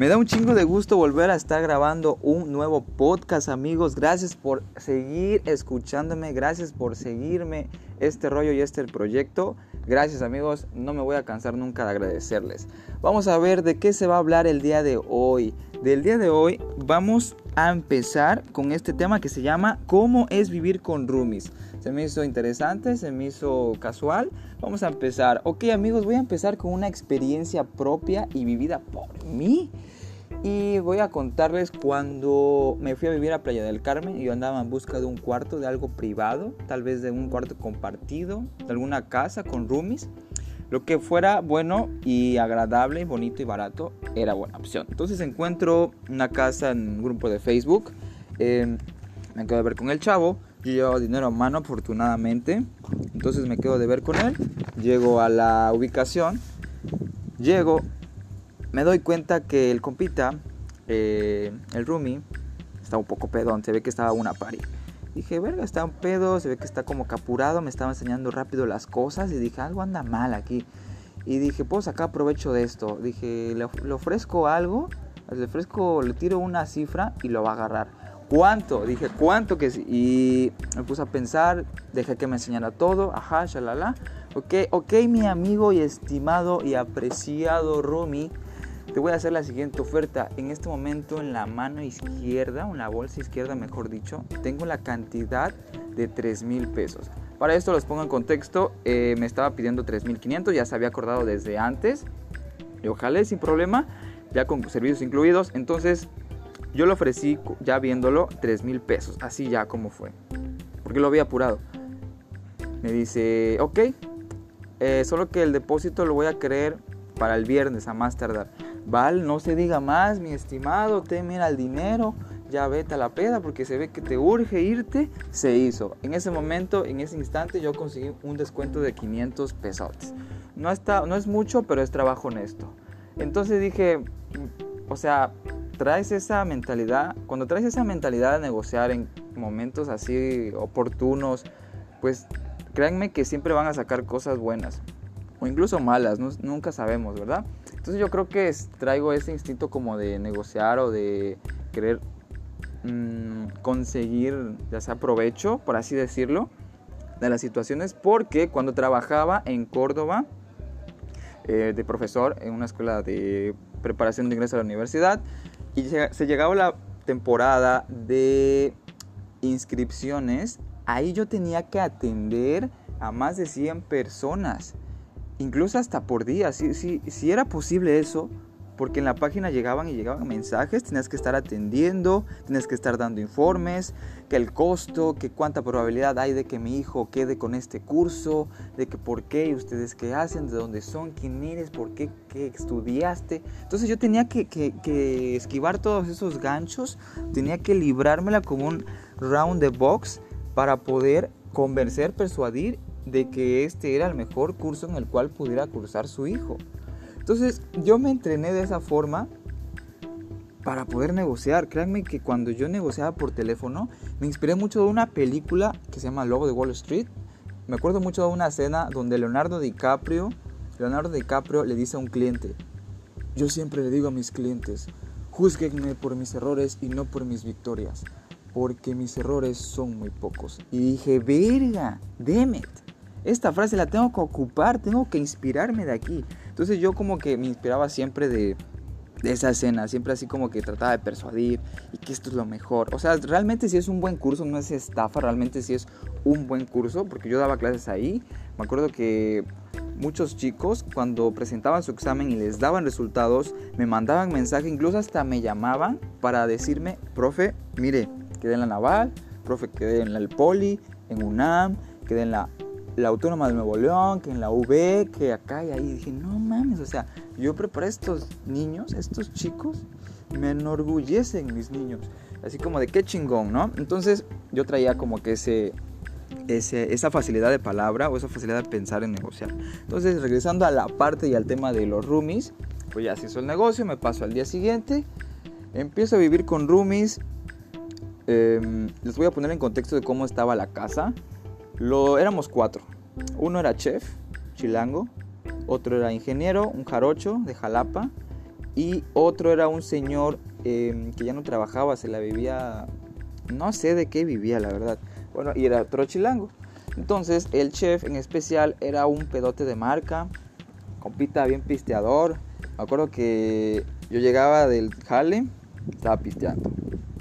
Me da un chingo de gusto volver a estar grabando un nuevo podcast, amigos. Gracias por seguir escuchándome, gracias por seguirme este rollo y este proyecto. Gracias, amigos. No me voy a cansar nunca de agradecerles. Vamos a ver de qué se va a hablar el día de hoy. Del día de hoy vamos a empezar con este tema que se llama ¿Cómo es vivir con roomies? Se me hizo interesante, se me hizo casual. Vamos a empezar. Ok amigos, voy a empezar con una experiencia propia y vivida por mí. Y voy a contarles cuando me fui a vivir a Playa del Carmen y yo andaba en busca de un cuarto, de algo privado, tal vez de un cuarto compartido, de alguna casa con roomies. Lo que fuera bueno y agradable, bonito y barato era buena opción. Entonces encuentro una casa en un grupo de Facebook. Eh, me quedo de ver con el chavo. Yo llevaba dinero a mano afortunadamente. Entonces me quedo de ver con él. Llego a la ubicación. Llego. Me doy cuenta que el compita, eh, el roomie, está un poco pedón. Se ve que estaba una pari. Dije, verga, está un pedo, se ve que está como capurado, me estaba enseñando rápido las cosas y dije, algo anda mal aquí. Y dije, puedo sacar provecho de esto. Dije, le, le ofrezco algo, le ofrezco, le tiro una cifra y lo va a agarrar. ¿Cuánto? Dije, ¿cuánto que sí? Y me puse a pensar, dejé que me enseñara todo, ajá, shalala. Ok, ok, mi amigo y estimado y apreciado Rumi, te voy a hacer la siguiente oferta. En este momento en la mano izquierda, en la bolsa izquierda mejor dicho, tengo la cantidad de 3 mil pesos. Para esto los pongo en contexto, eh, me estaba pidiendo 3.500, ya se había acordado desde antes. Y ojalá sin problema, ya con servicios incluidos. Entonces yo le ofrecí, ya viéndolo, 3 mil pesos. Así ya como fue. Porque lo había apurado. Me dice, ok, eh, solo que el depósito lo voy a querer para el viernes a más tardar. Val, no se diga más, mi estimado, te mira el dinero, ya vete a la peda porque se ve que te urge irte. Se hizo. En ese momento, en ese instante, yo conseguí un descuento de 500 pesos. No, está, no es mucho, pero es trabajo honesto. Entonces dije, o sea, traes esa mentalidad, cuando traes esa mentalidad de negociar en momentos así oportunos, pues créanme que siempre van a sacar cosas buenas o incluso malas, nunca sabemos, ¿verdad? Entonces yo creo que traigo ese instinto como de negociar o de querer mmm, conseguir ya sea provecho, por así decirlo, de las situaciones, porque cuando trabajaba en Córdoba eh, de profesor en una escuela de preparación de ingreso a la universidad, y se llegaba la temporada de inscripciones, ahí yo tenía que atender a más de 100 personas, incluso hasta por día. Si, si, si era posible eso, porque en la página llegaban y llegaban mensajes, tenías que estar atendiendo, tenías que estar dando informes, que el costo, que cuánta probabilidad hay de que mi hijo quede con este curso, de que por qué, ustedes qué hacen, de dónde son, quién eres, por qué, qué estudiaste. Entonces yo tenía que, que, que esquivar todos esos ganchos, tenía que librármela como un round the box para poder convencer, persuadir de que este era el mejor curso en el cual pudiera cursar su hijo. Entonces yo me entrené de esa forma para poder negociar. Créanme que cuando yo negociaba por teléfono, me inspiré mucho de una película que se llama Lobo de Wall Street. Me acuerdo mucho de una escena donde Leonardo DiCaprio, Leonardo DiCaprio le dice a un cliente, yo siempre le digo a mis clientes, juzguenme por mis errores y no por mis victorias, porque mis errores son muy pocos. Y dije, verga, demet. Esta frase la tengo que ocupar, tengo que inspirarme de aquí. Entonces yo como que me inspiraba siempre de, esa escena, siempre así como que trataba de persuadir y que esto es lo mejor. O sea, realmente si es un buen curso, no es estafa, realmente si es un buen curso, porque yo daba clases ahí. Me acuerdo que muchos chicos cuando presentaban su examen y les daban resultados, me mandaban mensaje, incluso hasta me llamaban para decirme, profe, mire, quedé en la naval, profe, quedé en el poli, en UNAM, quedé en la la Autónoma de Nuevo León, que en la UB, que acá y ahí. Dije, no mames, o sea, yo preparé estos niños, estos chicos, me enorgullecen mis niños. Así como de qué chingón, ¿no? Entonces yo traía como que ese, ese, esa facilidad de palabra o esa facilidad de pensar en negociar. Entonces, regresando a la parte y al tema de los roomies, pues ya se hizo el negocio, me paso al día siguiente, empiezo a vivir con roomies. Em, les voy a poner en contexto de cómo estaba la casa. Lo, éramos cuatro. Uno era chef, chilango. Otro era ingeniero, un jarocho de Jalapa. Y otro era un señor em, que ya no trabajaba, se la vivía, no sé de qué vivía, la verdad. Bueno, y era otro chilango. Entonces, el chef en especial era un pedote de marca, compita bien pisteador. Me acuerdo que yo llegaba del jale, estaba pisteando.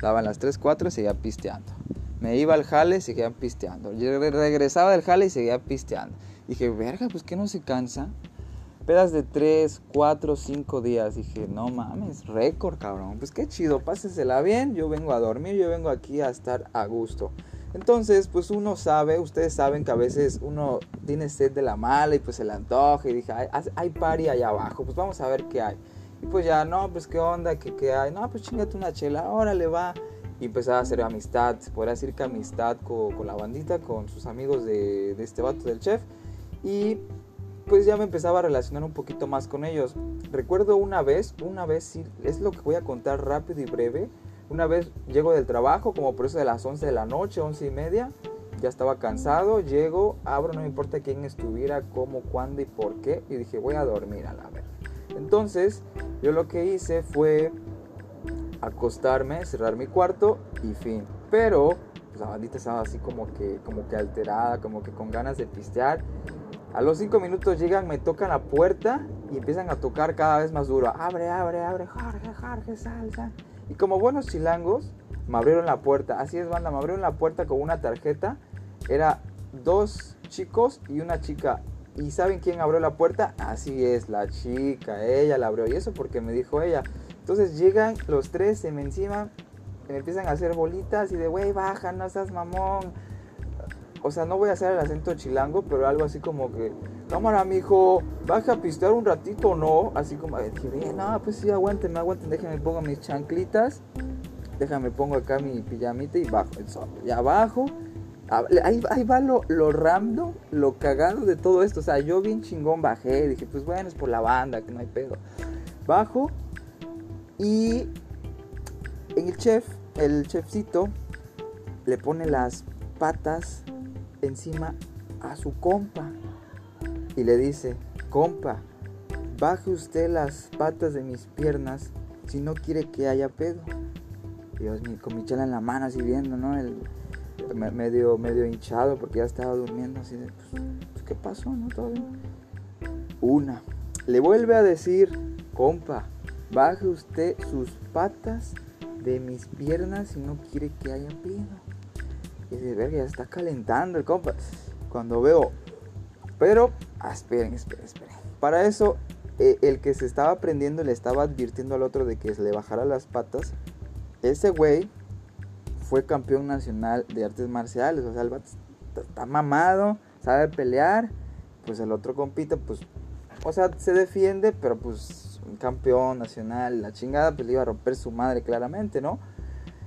Daban las 3, 4 y seguía pisteando. Me iba al jale y seguía pisteando. regresaba del jale y seguía pisteando. Dije, verga, pues que no se cansa. Pedas de 3, 4, 5 días. Dije, no mames, récord, cabrón. Pues qué chido, pásesela bien. Yo vengo a dormir, yo vengo aquí a estar a gusto. Entonces, pues uno sabe, ustedes saben que a veces uno tiene sed de la mala y pues se le antoja y dije, hay, hay party allá abajo, pues vamos a ver qué hay. Y pues ya, no, pues qué onda, qué, qué hay. No, pues chingate una chela, órale, va. Y empezaba a hacer amistad, podría decir que amistad con, con la bandita, con sus amigos de, de este vato del chef. Y pues ya me empezaba a relacionar un poquito más con ellos. Recuerdo una vez, una vez sí, es lo que voy a contar rápido y breve. Una vez llego del trabajo, como por eso de las 11 de la noche, 11 y media. Ya estaba cansado, llego, abro, no me importa quién estuviera, cómo, cuándo y por qué. Y dije, voy a dormir a la vez. Entonces, yo lo que hice fue acostarme, cerrar mi cuarto y fin. Pero pues, la bandita estaba así como que, como que alterada, como que con ganas de pistear. A los cinco minutos llegan, me tocan la puerta y empiezan a tocar cada vez más duro. Abre, abre, abre, Jorge, Jorge, salsa. Y como buenos chilangos, me abrieron la puerta. Así es, banda, me abrieron la puerta con una tarjeta. Era dos chicos y una chica. ¿Y saben quién abrió la puerta? Así es, la chica, ella la abrió. Y eso porque me dijo ella. Entonces llegan los tres, se me encima, me empiezan a hacer bolitas y de, güey, baja, no seas mamón. O sea, no voy a hacer el acento chilango, pero algo así como que, cámara, mijo, baja a pistear un ratito, ¿no? Así como, dije, no, pues sí, aguántenme, aguanten, déjenme pongo mis chanclitas, déjame pongo acá mi pijamita y bajo. Y abajo, ahí, ahí va lo, lo random, lo cagado de todo esto. O sea, yo bien chingón bajé, dije, pues bueno, es por la banda, que no hay pedo. Bajo y en el chef, el chefcito le pone las patas encima a su compa y le dice, compa, baje usted las patas de mis piernas si no quiere que haya pedo. Y yo con mi chela en la mano así viendo, ¿no? El, medio, medio hinchado porque ya estaba durmiendo así de, pues, pues, ¿qué pasó? ¿No? Todo Una. Le vuelve a decir, compa, baje usted sus patas de mis piernas si no quiere que haya pedo. Y dice, verga, ya está calentando el compa. Cuando veo, pero, ah, esperen, esperen, esperen. Para eso, eh, el que se estaba prendiendo le estaba advirtiendo al otro de que se le bajara las patas. Ese güey fue campeón nacional de artes marciales. O sea, el está mamado, sabe pelear. Pues el otro compita, pues, o sea, se defiende, pero pues campeón nacional, la chingada, pues le iba a romper su madre claramente, ¿no?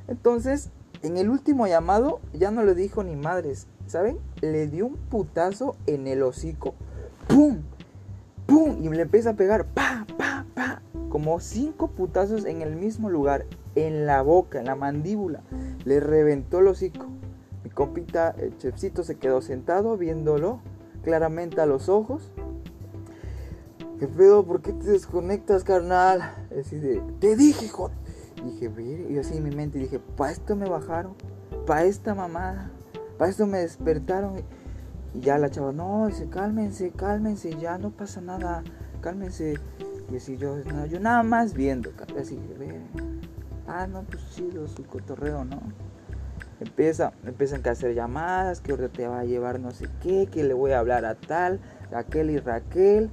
Entonces, en el último llamado ya no le dijo ni madres, ¿saben? Le dio un putazo en el hocico. ¡Pum! ¡Pum! Y le empieza a pegar, pa, pa, pa. Como cinco putazos en el mismo lugar, en la boca, en la mandíbula. Le reventó el hocico. Mi compita, el chefcito, se quedó sentado viéndolo claramente a los ojos. ¿Qué pedo? ¿Por qué te desconectas, carnal? Decide, te dije, joder dije, y así en mi mente dije, para esto me bajaron, para esta mamada, para esto me despertaron. Y ya la chava, no, dice, cálmense, cálmense, ya no pasa nada, cálmense. Y así yo, yo nada más viendo, así, ve, ah, no, pues chido, su cotorreo, ¿no? Empieza, empiezan a hacer llamadas, que ahora te va a llevar no sé qué, que le voy a hablar a tal, Raquel y Raquel.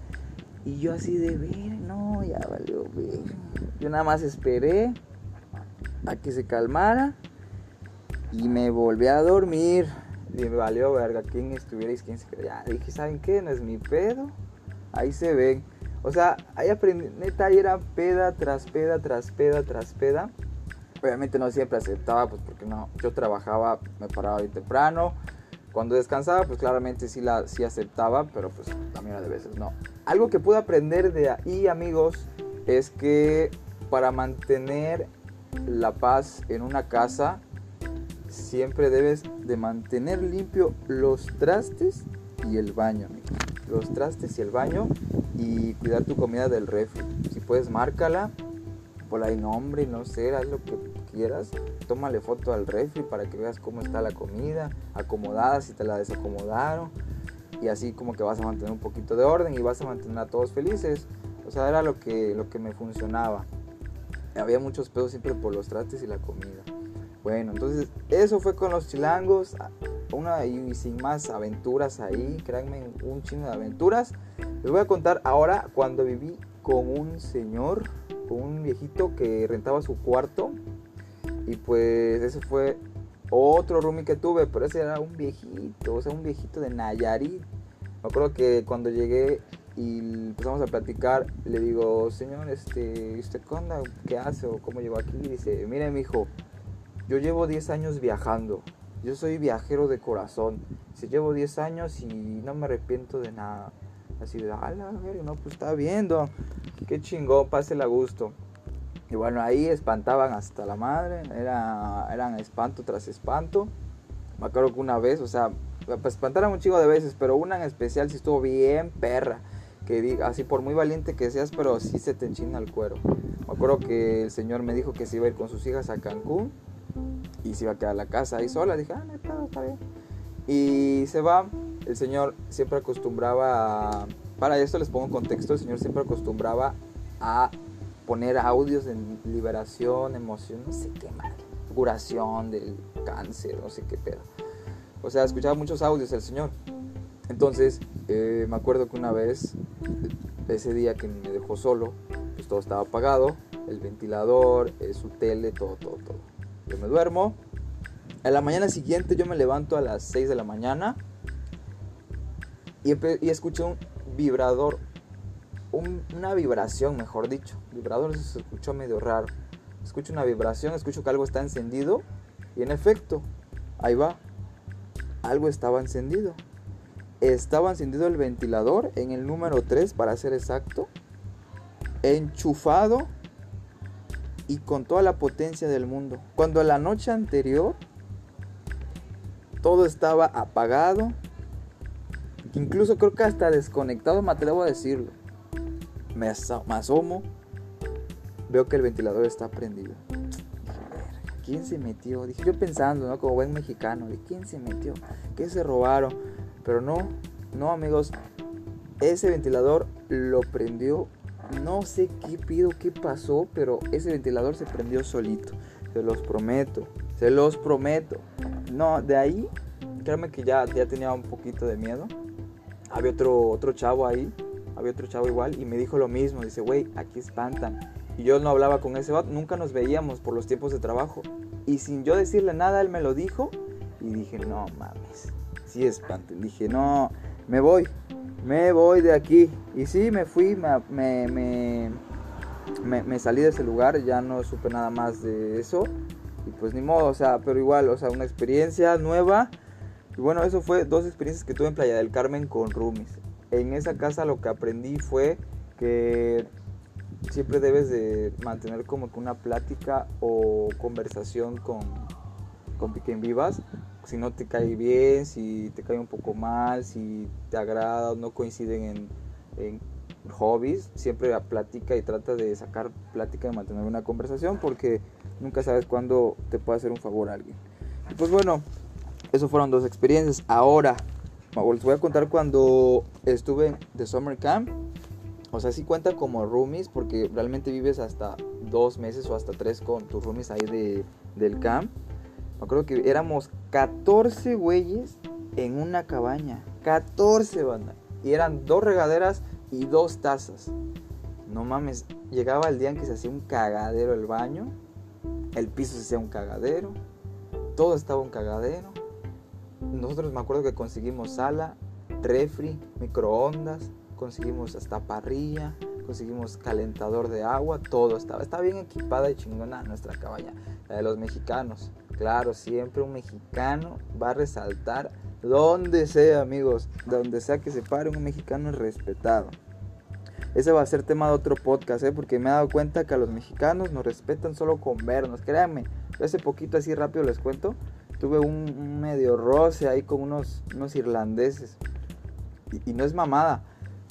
Y yo así de ver, no, ya valió ver. Yo nada más esperé a que se calmara y me volví a dormir. Y me valió verga quién estuvierais, quién se Ya dije, ¿saben qué? No es mi pedo. Ahí se ven. O sea, ahí aprendí, neta, ahí era peda tras peda, tras peda, tras peda. Obviamente no siempre aceptaba, pues porque no, yo trabajaba, me paraba bien temprano. Cuando descansaba, pues claramente sí, la, sí aceptaba, pero pues también de veces no. Algo que pude aprender de ahí, amigos, es que para mantener la paz en una casa, siempre debes de mantener limpio los trastes y el baño, Los trastes y el baño y cuidar tu comida del refri. Si puedes, márcala por ahí nombre, no sé, haz lo que quieras. Tómale foto al refri para que veas cómo está la comida, acomodada, si te la desacomodaron. Y así como que vas a mantener un poquito de orden y vas a mantener a todos felices. O sea, era lo que, lo que me funcionaba. Había muchos pedos siempre por los trates y la comida. Bueno, entonces eso fue con los chilangos. Una y sin más aventuras ahí, créanme, un chingo de aventuras. Les voy a contar ahora cuando viví con un señor, con un viejito que rentaba su cuarto. Y pues ese fue otro roomie que tuve, pero ese era un viejito, o sea, un viejito de Nayarit. Me acuerdo que cuando llegué y empezamos a platicar, le digo, señor, este, ¿usted qué onda? ¿Qué hace o cómo llegó aquí? Dice, mire, mi hijo, yo llevo 10 años viajando. Yo soy viajero de corazón. Si llevo 10 años y no me arrepiento de nada. Así de, ala, no, pues está viendo. Qué chingón, pásela a gusto. Y bueno, ahí espantaban hasta la madre. Era, eran espanto tras espanto. Me acuerdo que una vez, o sea, pues espantaron un chingo de veces, pero una en especial sí estuvo bien perra. Que así por muy valiente que seas, pero sí se te enchina el cuero. Me acuerdo que el señor me dijo que se iba a ir con sus hijas a Cancún y se iba a quedar la casa ahí sola. Dije, ah, no, está bien. Y se va. El Señor siempre acostumbraba, para esto les pongo contexto, el Señor siempre acostumbraba a poner audios de liberación, emoción, no sé qué mal, curación del cáncer, no sé qué pedo. O sea, escuchaba muchos audios el Señor. Entonces, eh, me acuerdo que una vez, ese día que me dejó solo, pues todo estaba apagado, el ventilador, eh, su tele, todo, todo, todo yo me duermo. A la mañana siguiente yo me levanto a las 6 de la mañana y, y escucho un vibrador, una vibración, mejor dicho. Vibrador se escuchó medio raro. Escucho una vibración, escucho que algo está encendido y en efecto, ahí va, algo estaba encendido. Estaba encendido el ventilador en el número 3 para ser exacto, enchufado y con toda la potencia del mundo. Cuando la noche anterior todo estaba apagado, incluso creo que hasta desconectado, me atrevo a decirlo. Me, asomo, veo que el ventilador está prendido. ¿quién se metió? Dije yo pensando, ¿no? Como buen mexicano, ¿de quién se metió? ¿Qué se robaron? Pero no, no amigos, ese ventilador lo prendió no sé qué pido, qué pasó, pero ese ventilador se prendió solito. Se los prometo, se los prometo. No, de ahí, créanme que ya, ya tenía un poquito de miedo. Había otro, otro chavo ahí, había otro chavo igual y me dijo lo mismo. Dice, güey, aquí espantan. Y yo no hablaba con ese vato, nunca nos veíamos por los tiempos de trabajo. Y sin yo decirle nada, él me lo dijo. Y dije, no mames, sí espantan. Dije, no, me voy me voy de aquí. Y sí, me fui, me, me, me, salí de ese lugar, ya no supe nada más de eso. Y pues ni modo, o sea, pero igual, o sea, una experiencia nueva. Y bueno, eso fue dos experiencias que tuve en Playa del Carmen con Rumis. En esa casa lo que aprendí fue que siempre debes de mantener como que una plática o conversación con, con Piquen Vivas si no te cae bien, si te cae un poco mal, si te agrada, no coinciden en, hobbies, siempre platica y trata de sacar plática y mantener una conversación porque nunca sabes cuándo te puede hacer un favor a alguien. pues bueno, eso fueron dos experiencias. Ahora, les voy a contar cuando estuve de Summer Camp. O sea, sí cuenta como roomies porque realmente vives hasta dos meses o hasta tres con tus roomies ahí de, del camp. Me acuerdo que éramos 14 güeyes en una cabaña. 14 banda. Y eran dos regaderas y dos tazas. No mames, llegaba el día en que se hacía un cagadero el baño. El piso se hacía un cagadero. Todo estaba un cagadero. Nosotros me acuerdo que conseguimos sala, refri, microondas, conseguimos hasta parrilla, conseguimos calentador de agua, todo estaba. Estaba bien equipada y chingona nuestra cabaña, la de los mexicanos. Claro, siempre un mexicano va a resaltar donde sea, amigos, donde sea que se pare, un mexicano es respetado. Ese va a ser tema de otro podcast, ¿eh? porque me he dado cuenta que a los mexicanos nos respetan solo con vernos. Créanme, hace poquito así rápido les cuento, tuve un, medio roce ahí con unos, unos irlandeses. Y, no es mamada,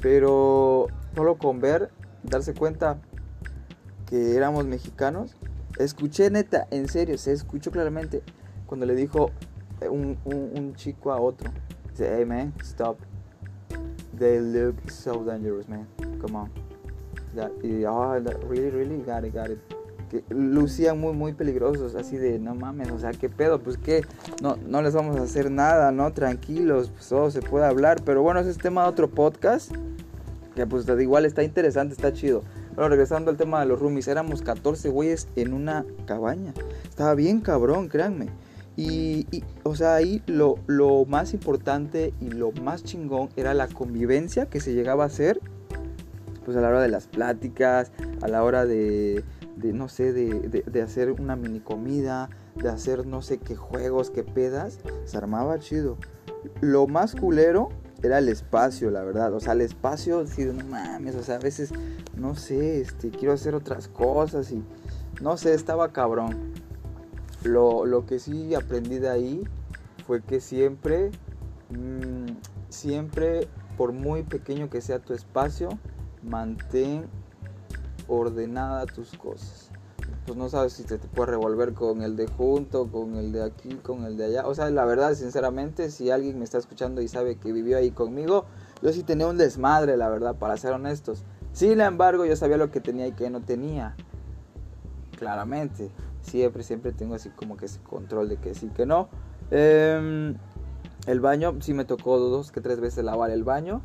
pero solo con ver, darse cuenta que éramos mexicanos. Escuché neta, en serio, se escuchó claramente cuando le dijo un, un, chico a otro. Dice, hey man, stop. They look so dangerous, man. Come on. y, oh, really, really, got it, got it que lucían muy, muy peligrosos, así de, no mames, o sea, ¿qué pedo? Pues que no, no les vamos a hacer nada, ¿no? Tranquilos, pues todo se puede hablar, pero bueno, ese es tema de otro podcast, que pues igual está interesante, está chido. Bueno, regresando al tema de los roomies, éramos 14 güeyes en una cabaña, estaba bien cabrón, créanme. Y, y, o sea, ahí lo, lo más importante y lo más chingón era la convivencia que se llegaba a hacer, pues a la hora de las pláticas, a la hora de, de no sé, de, de, hacer una mini comida, de hacer no sé qué juegos, qué pedas, se armaba chido. Lo más culero era el espacio, la verdad. O sea, el espacio, sí, no mames, o sea, a veces, no sé, este, quiero hacer otras cosas y, no sé, estaba cabrón. Lo, lo que sí aprendí de ahí fue que siempre, mmm, siempre, por muy pequeño que sea tu espacio, mantén ordenada tus cosas. Pues no sabes si te, puedes revolver con el de junto, con el de aquí, con el de allá. O sea, la verdad, sinceramente, si alguien me está escuchando y sabe que vivió ahí conmigo, yo sí tenía un desmadre, la verdad, para ser honestos. Sin embargo, yo sabía lo que tenía y que no tenía. Claramente. Siempre, siempre tengo así como que ese control de que sí, que no. Em, el baño, sí me tocó dos que tres veces lavar el baño.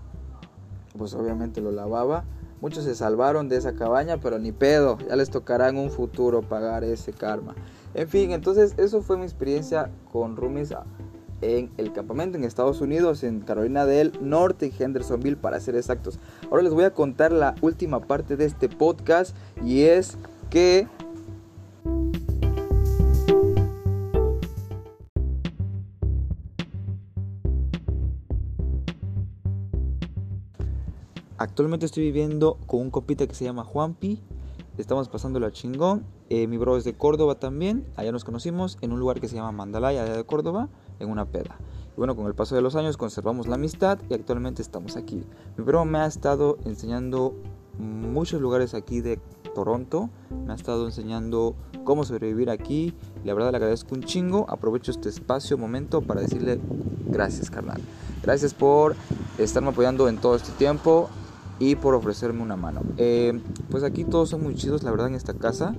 Pues obviamente lo lavaba. Muchos se salvaron de esa cabaña, pero ni pedo, ya les tocará en un futuro pagar ese karma. En fin, entonces eso fue mi experiencia con roomies en el campamento en Estados Unidos, en Carolina del Norte, en Hendersonville para ser exactos. Ahora les voy a contar la última parte de este podcast y es que Actualmente estoy viviendo con un copita que se llama Juanpi. Estamos pasándolo a chingón. Eh, mi bro es de Córdoba también. Allá nos conocimos en un lugar que se llama Mandalaya, allá de Córdoba, en una peda. Y bueno, con el paso de los años conservamos la amistad y actualmente estamos aquí. Mi bro me ha estado enseñando muchos lugares aquí de Toronto. Me ha estado enseñando cómo sobrevivir aquí. La verdad le agradezco un chingo. Aprovecho este espacio, momento para decirle gracias, carnal. Gracias por estarme apoyando en todo este tiempo y por ofrecerme una mano. Eh, pues aquí todos son muy chidos, la verdad, en esta casa.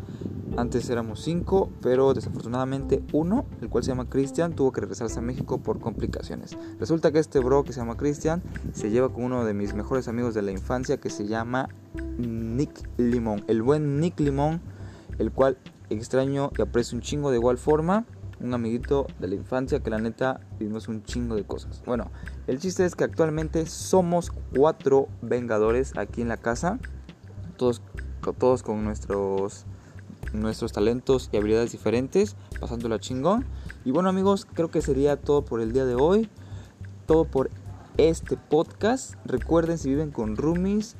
Antes éramos cinco, pero desafortunadamente uno, el cual se llama Cristian, tuvo que regresarse a México por complicaciones. Resulta que este bro que se llama Cristian se lleva con uno de mis mejores amigos de la infancia que se llama Nick Limón. El buen Nick Limón, el cual extraño y aprecio un chingo de igual forma un amiguito de la infancia que la neta vivimos un chingo de cosas. Bueno, el chiste es que actualmente somos cuatro vengadores aquí en la casa, todos, todos con nuestros, nuestros talentos y habilidades diferentes, pasándola chingón. Y bueno amigos, creo que sería todo por el día de hoy, todo por este podcast. Recuerden si viven con roomies,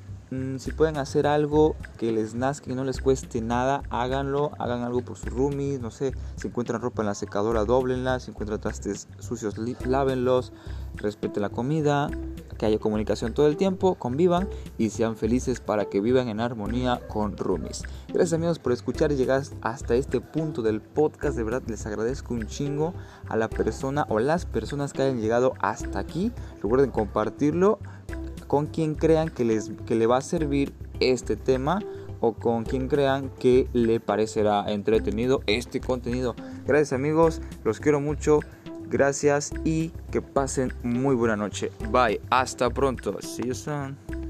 si pueden hacer algo que les nazca y no les cueste nada, háganlo, hagan algo por sus roomies, no sé, si encuentran ropa en la secadora, doblenla, si encuentran trastes sucios, lávenlos, respeten la comida, que haya comunicación todo el tiempo, convivan y sean felices para que vivan en armonía con roomies. Gracias amigos por escuchar y llegar hasta este punto del podcast, de verdad les agradezco un chingo a la persona o las personas que hayan llegado hasta aquí, recuerden compartirlo con quien crean que, les, que le va a servir este tema o con quien crean que le parecerá entretenido este contenido. Gracias amigos, los quiero mucho, gracias y que pasen muy buena noche. Bye, hasta pronto. See you soon.